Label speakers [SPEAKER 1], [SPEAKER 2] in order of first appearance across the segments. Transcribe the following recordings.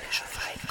[SPEAKER 1] musikalische Freiheit.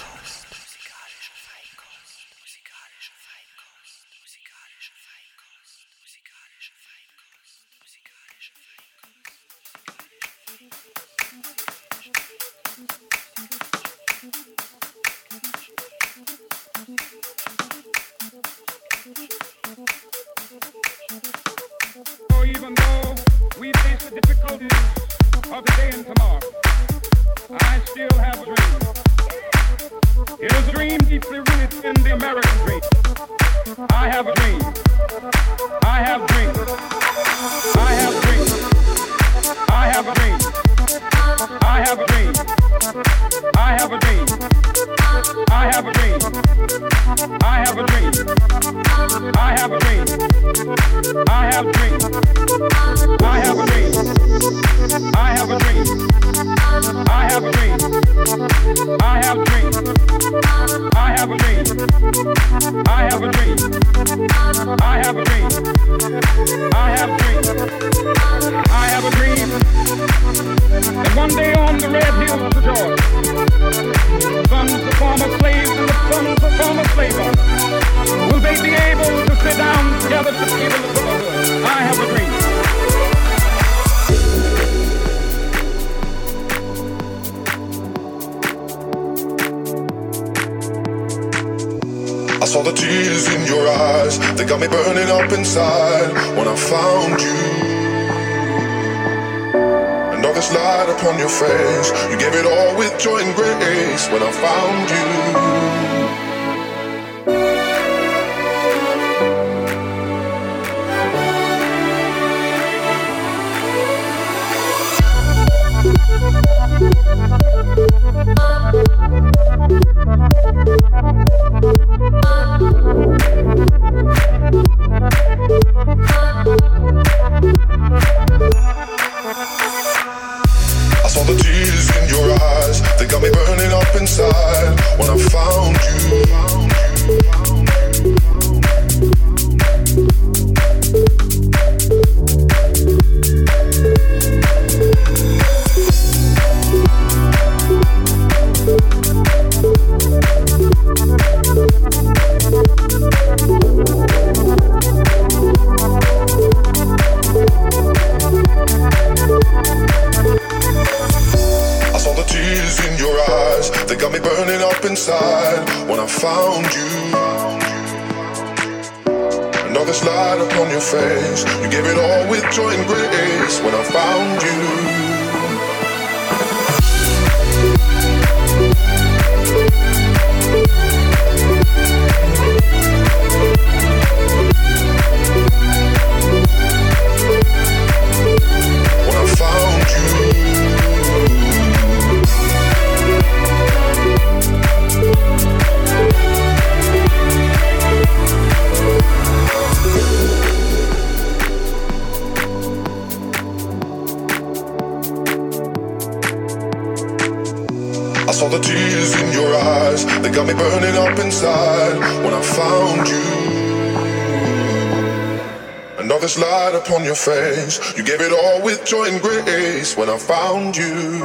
[SPEAKER 2] place when I found you.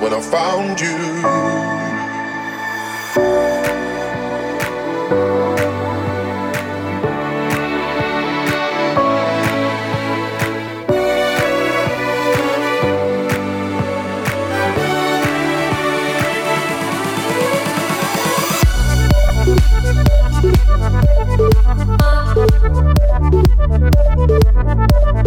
[SPEAKER 2] When I found you.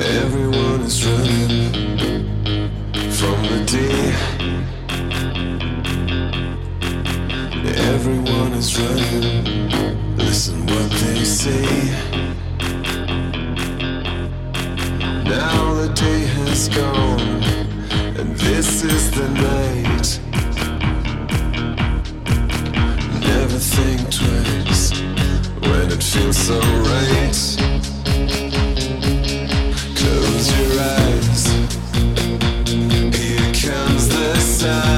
[SPEAKER 3] Everyone is running from the D. Everyone is running. Listen what they say. Now the day has gone, and this is the night. Never think twice and it feels so right. Close your eyes. Here comes the sun.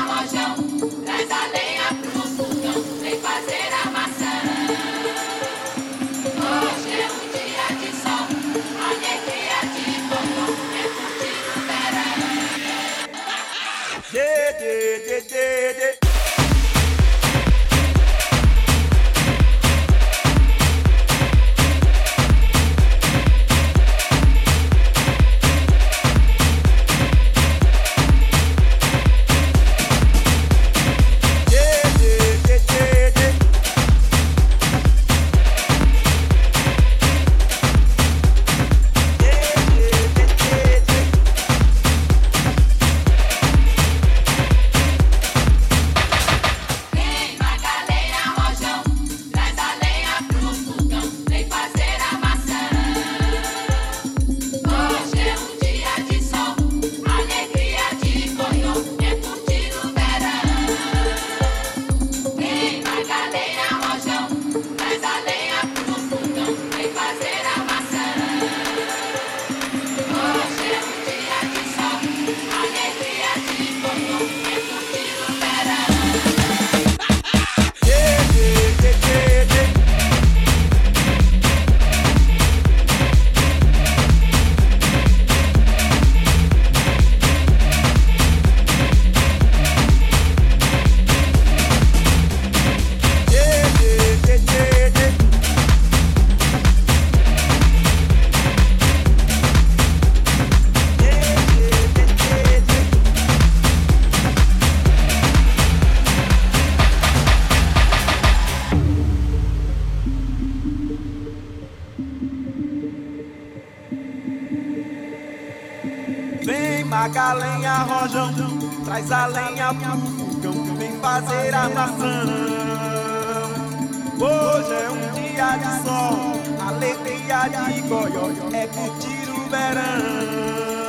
[SPEAKER 4] Maga lenha, rojão, traz a lenha pro vulcão, vem fazer a maçã. Hoje é um dia de sol, alegria de goió, é curtir o verão.